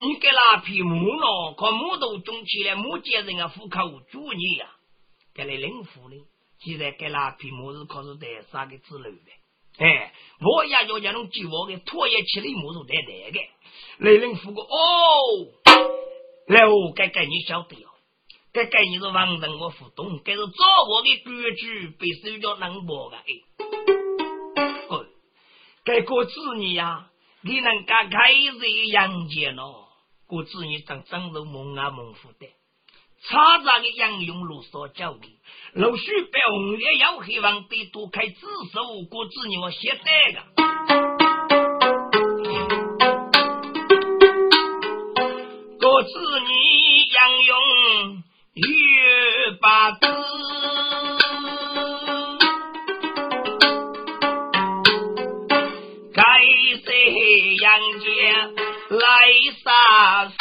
你给那匹木呢？可木头种起来，木匠人啊，户口主你呀，给来领户呢？现在给那匹木是可是得三个之类的。哎，我也要让侬救我的拖延起来，木头带带的。来领户个哦，来哦，该该你晓得哟，该该你是王人我互动，该是找我的规矩被手脚能播的哎。哦，该个子女呀，你能干开这阳间咯？故子女当长肉蒙啊蒙福的，差杂的杨勇路所教的，陆续被红也要希望得多开知识，故子女我写得个，故子女杨用越把来啥事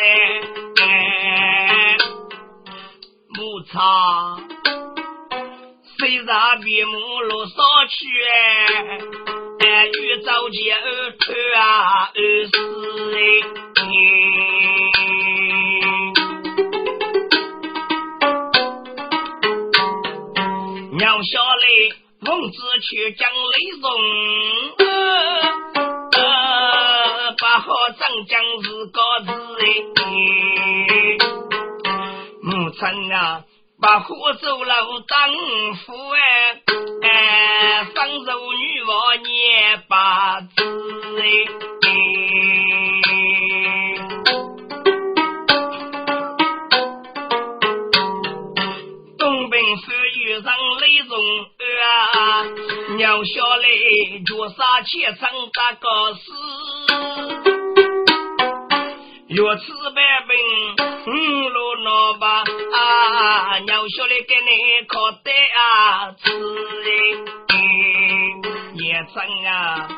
哎？木茶虽然比木路少去哎，遇着件二头啊二死哎。娘下来，奉旨去将雷送。好长江是个字哎，母亲啊，把火走了当夫哎，哎，生肉女王年八字哎，东兵飞遇上雷中啊，娘下来脚杀千层大高死。若此百病，五路闹吧啊！娘晓得给你靠得啊，吃哎，也真啊！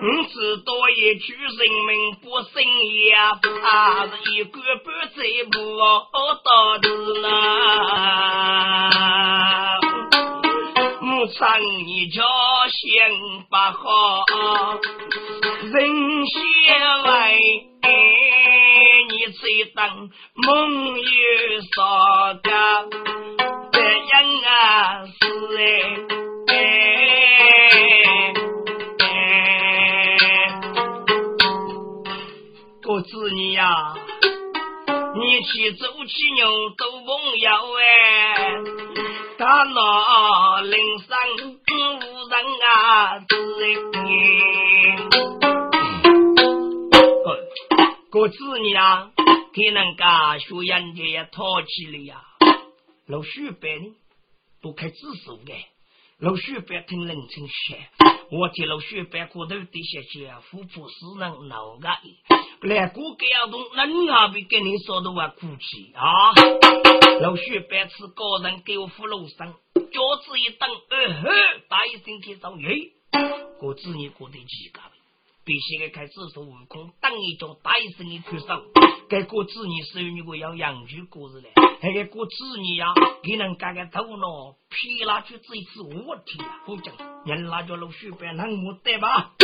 五知多一句人民不生也，啊是一个半载不到的啦。母亲你叫先把好，人先来。你最当梦有少家，这样啊是哎，我子女呀，你去走起牛都梦要哎，大闹灵山无人啊是哎。个子女啊，给人家学人家也淘气了呀。老许伯呢，不开知识的，老许伯听人称学。我听老许伯骨头底下些富婆私人闹个，来过个要动，那你还会跟你说的话哭泣啊？老许伯是个人给我扶楼上，脚趾一蹬，呃呵，大一声去找耶，个子女过得几个？必须该开始说悟空，当一脚打一声一出手。该过子女是有你个要养猪过日嘞，还该过子女呀，给人家个头脑皮拉去这一次我天啊！不讲，人拉叫老我对吧？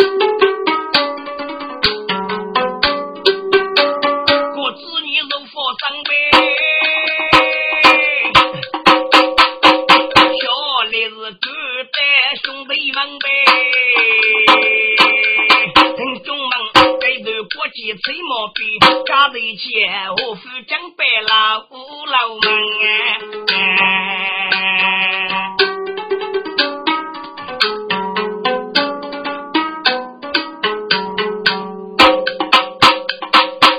过子女如佛上呗，小李是孤单兄弟们呗。国际吹毛笔，加在一起，我夫讲白了，五老门哎。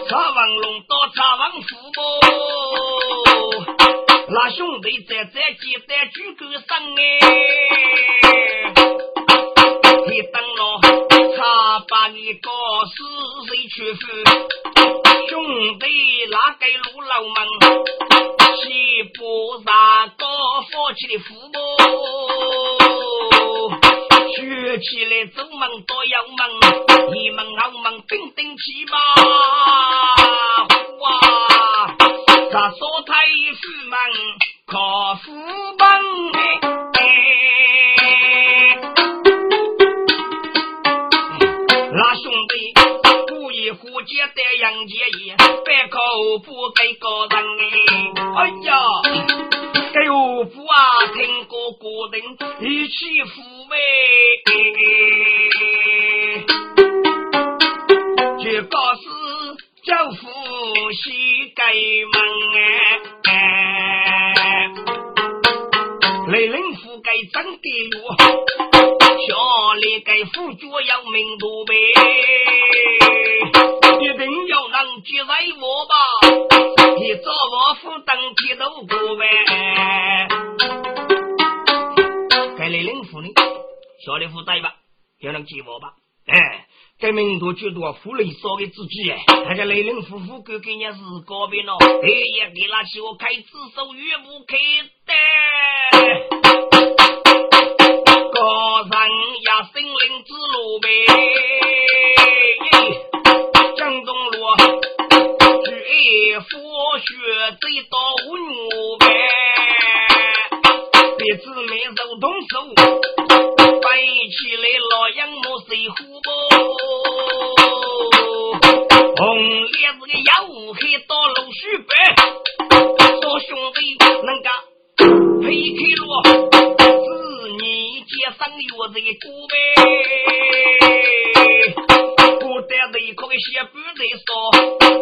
茶王龙到茶王府不？那兄弟在在接待举个上哎。你等了，他把你告死谁去负？兄弟拉给路老门，岂不让高放起的父母？学起来走门都要门，一门二门顶顶起嘛！哇，他说他一出门靠父门。接的杨杰也百口不给个人哎呀，给我不啊听过古人一起抚慰，这个是叫夫妻改门哎，雷人覆盖真的路。小里给副主要名度呗，一定要能接待我吧，你找我负担铁头过呗。该雷领副呢，小李负责吧，要能接我吧。哎，该名度最多富雷少给自己哎，那家雷领夫妇哥给人是高边了，哎呀，给那些我开自首岳不开的。高人呀，心灵之路呗，佛学最到文呗，鼻子没手动手，摆起来老杨木水壶不，红脸子个妖黑到老许白，说兄弟能干配开路。生月在古呗，古代的可个些不在说，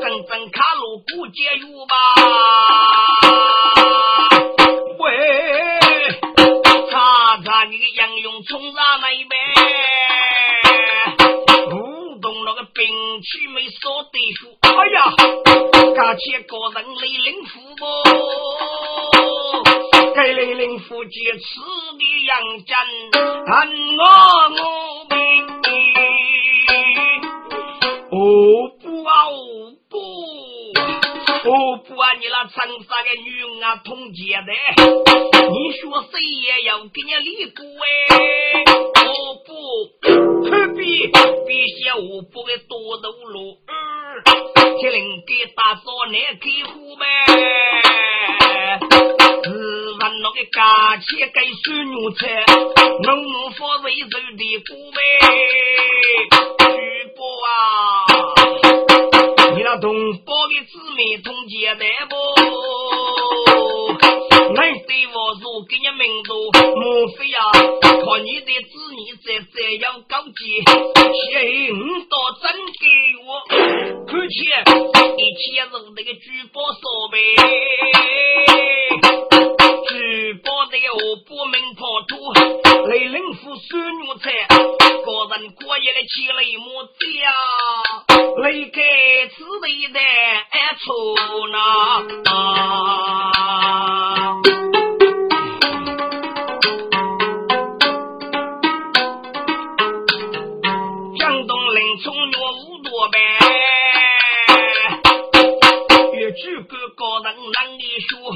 真正卡路古节约吧。喂，查查你个杨勇冲上来呗，武动那个兵器没少得数。哎呀，加起个人雷灵符不？该雷灵符借此的杨戬。看我我不啊哦不，哦不啊你那长沙的女人啊通奸的，你说谁也要给你立过哎，哦不，何必别嫌我不给多走路，铁林给大嫂来开户呗。咱那个家钱给孙女吃，农奴发为受的苦呗。举报啊，的姊妹同结的不？俺对我说给你名度，莫非呀？看你的子女在这样高级，请到真给我，看起一切是那个举报说呗。举报这个我不明破土，雷人夫孙女才，个人过夜的起雷母子呀，雷开此地的安处呢？江东林冲月无多呗。举个高人难里说，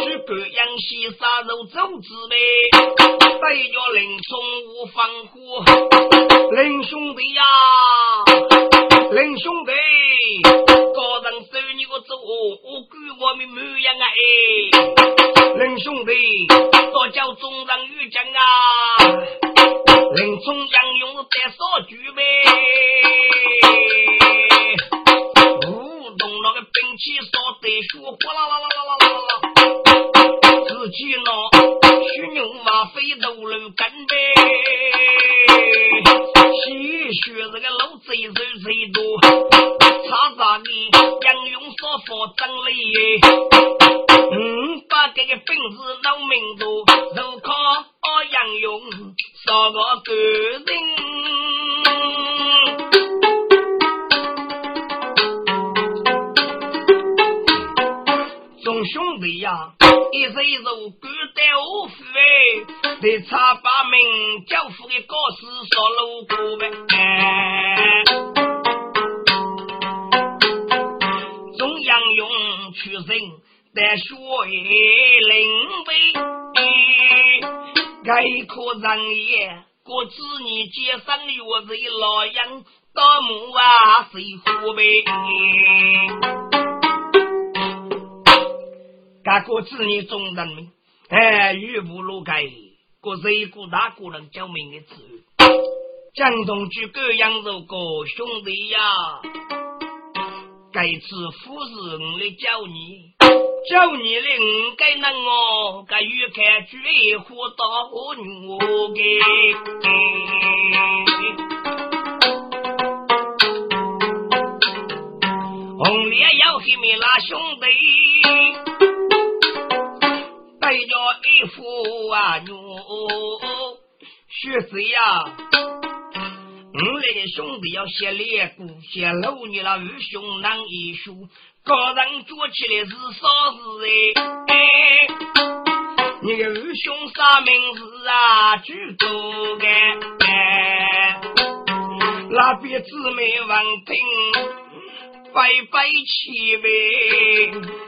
举个杨戏杀肉走之呗，带着林冲无防护，林兄弟呀，这个兵士老命多，就靠杨勇杀个个人。兄弟呀，一岁一如孤单无父哎，得查把名教父的高师说路过呗。中央用出身在学灵位，该可人也，过子女接上月子老杨到母啊，谁苦呗？大国子女众人民，哎，玉不如盖，国谁国大国人救命的子江东区各样如果兄弟呀，该次夫是我来教你，教你的我该能哦，该欲看最火到我给。红脸要黑面拉兄弟，带着一副啊牛，学谁呀？我那个兄弟要写练鼓，写楼你那愚兄难一书，个人做起来是啥事哎？你个愚兄啥名字啊？举多个，那边姊妹闻听，拜拜起呗，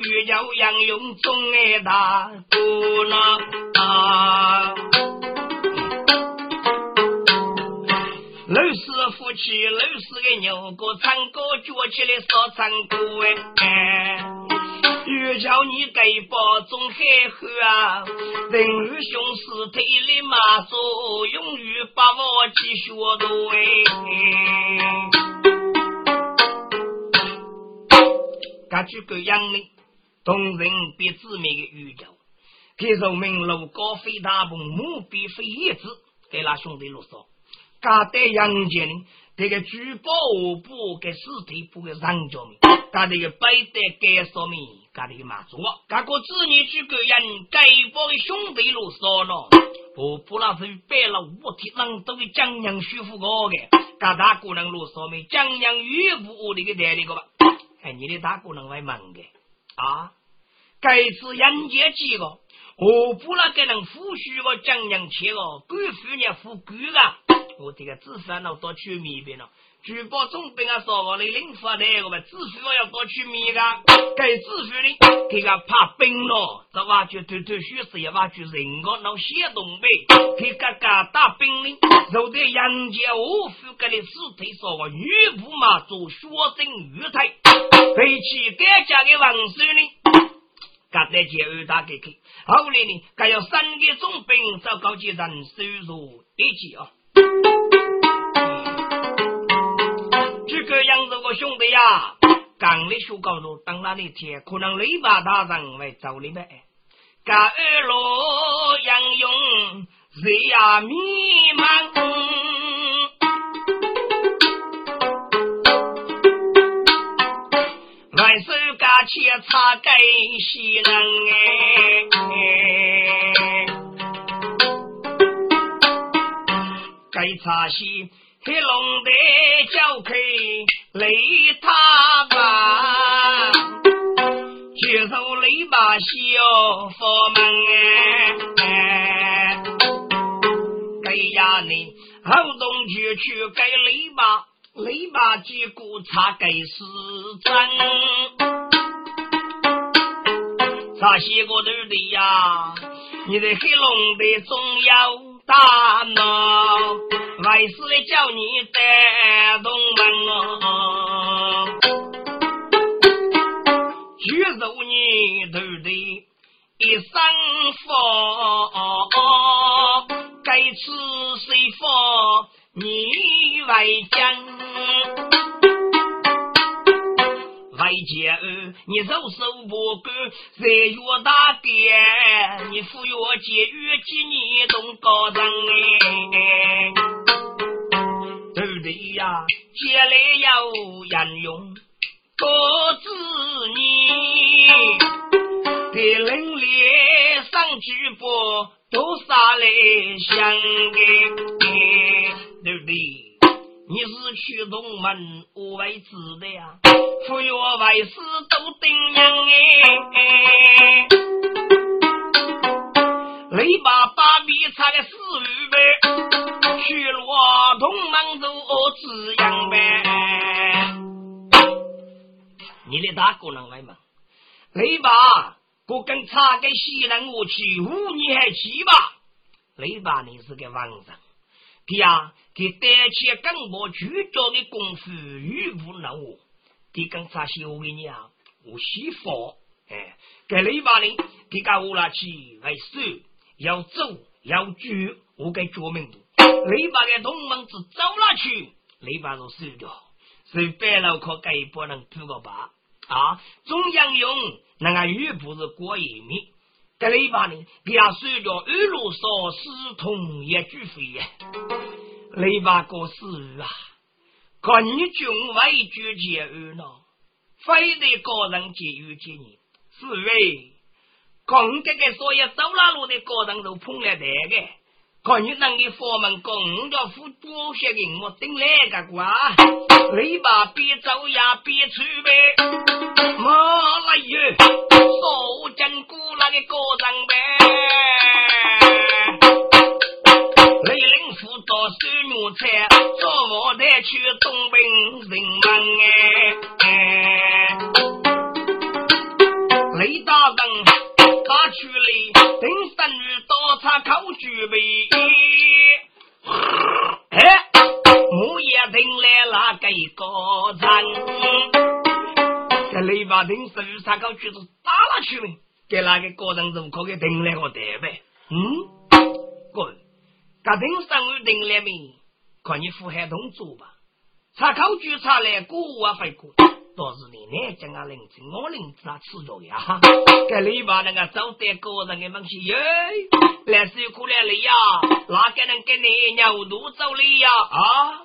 欲叫杨勇中爱大姑娘啊。老师夫妻，老师的牛哥唱歌脚起来少唱歌哎，又叫你给包中海河啊，人与兄师腿里马走，永远把我继续读哎。感觉个样呢，同人别姊妹的语调，给说明路高飞大鹏，目必飞叶子，给那兄弟啰嗦。噶在杨戬，这个举报部给尸体部给上交面，噶这个白带该说明，噶这个马祖，噶个子女举个人，该报的兄弟路说了，我不那是背了五天人都给江阳舒服过的，噶大姑娘路说明江阳岳父那个带那个吧，哎，你的大姑娘会忙的啊，该次杨戬几个，我不那给人抚恤个江阳去了，贵妇人富贵啊。我这个知识那多取米边了，举报总兵啊说我的领发那个嘛，知识我要多取米个，该知识的给他怕兵咯，这挖掘偷偷虚实也挖掘人个那些东北，给嘎嘎打兵哩，受得杨家我夫给的尸体说我女仆嘛做学生玉台，背起该家的王孙呢，嘎在接二大给去，后来呢，该要三个总兵找高级人收入一起啊。这个样子，我兄弟呀，刚的学高中，等那一天，可能雷把大人来找你们。干二罗杨勇，谁呀迷茫？万手干切擦盖西能哎。该茶席，黑龙的叫开雷塔吧，接受雷把小佛门哎，该呀你后东去去该雷把，雷把结果茶该是真，茶席过头的呀，你的黑龙的重要。大闹，外事叫你带动门哦，举手你头的一声佛，该吃谁佛你外将。姐，你手手不干，在月大爹，你扶月姐月几年东高人哎，对不对呀？接来要人用多子你，给人脸上举报都杀来相给，对不对？你是去东门无为子的呀，父岳外事都顶娘哎，雷把把米差的四五倍，去罗东门做子样呗。你的大姑娘来嘛？雷把不跟差给西南我去，五你还去吧？雷把你是个王人。呀，给带起更多聚焦的功夫与不能我，给跟啥些我给你啊，我媳妇哎，给雷把呢，给干我拿起来手要走要住，我给做明的，雷把给同门子走了去，雷把都收掉，所以白了可给不能吐个把，啊，中央用那个玉不是过一米，这里把呢，给他睡着二路说四通一句飞。呀，雷把过死啊，看你军委举结二呢，非得个人结余几年，是为看这个所有走拉路的个人都碰了这个。看你能给佛门供着副主些人我顶来个瓜，你把别走呀别去呗，妈来哟，受真古那个个人呗，到水牛菜，做我的去东兵人们哎，雷大人。他去了，等三日到茶口举杯。哎，木叶定来那个高人，这雷把定三日茶口举都打了去了，给那个高人如可给定来个对呗？嗯，他定三日定来没？看你富海动作吧，茶口举茶来过啊，费过。倒是你呢，将啊林子，我林子啊吃着呀。这里把那个招待个人的东西哟，来水苦来里呀，哪个能给你牛肚走里呀？啊，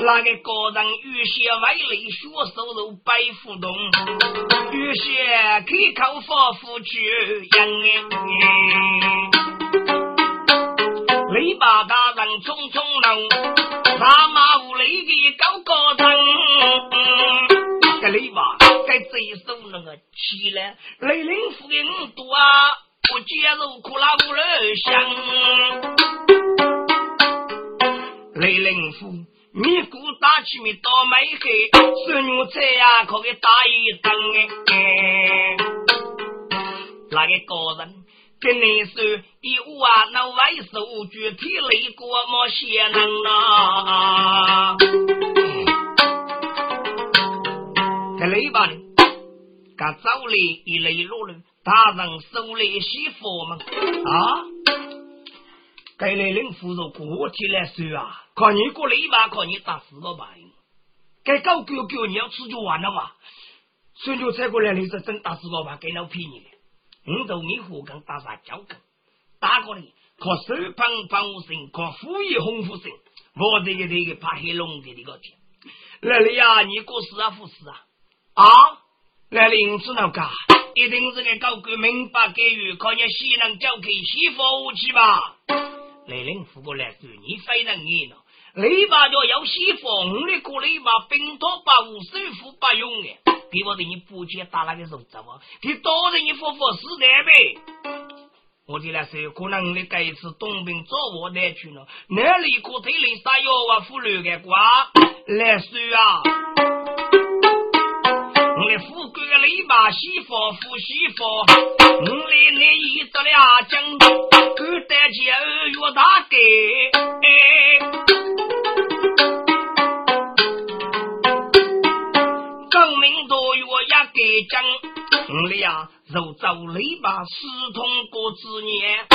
那个个人有些外力，学收入白互动，有些开口发福去养哎。篱笆大人匆匆路，大马屋里的高个人。这里吧，该这一手那个起来，雷凌夫的五多啊，不接受苦拉无人香。雷凌夫，你姑打起没倒霉黑，孙女菜呀，可给打一顿哎。那个个人跟你说，一五啊，那外手具体累过么些能啊。在雷吧呢，噶早里一雷落了，大人手里洗佛嘛啊！该雷人扶着过体来说啊，看你过雷吧，看你打死个吧！该搞狗狗你要吃就完了嘛！孙就踩过来，你是真打死个吧？给老便宜的，五斗米糊跟打啥交跟？打过来靠手帮帮无声，靠虎一红虎声，我这个这个怕黑龙的这个钱，来了呀！你过死啊，不死啊？啊，来林子那个，一定是个高官明白给予，可你西能交给西服武器吧？来林扶过来，对你非常严了。你把就要西服，我的过来把兵多把武师傅不用的，给我的你补钱打那个肉走啊？给多人你服服死的呗？我的那时可能你这一次东兵找我来去了，哪里可推里啥药啊？妇女的瓜来说啊！富贵的篱笆西服富西服，我来那一得了奖，敢得见岳大给，更名多岳也给奖，我俩肉走篱笆四通过之年，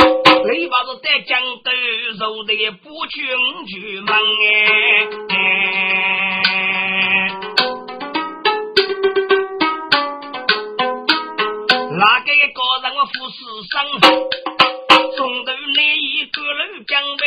篱笆是在江头肉的不群聚门哎。哪个一个人我富士生，中头那一个人讲呗，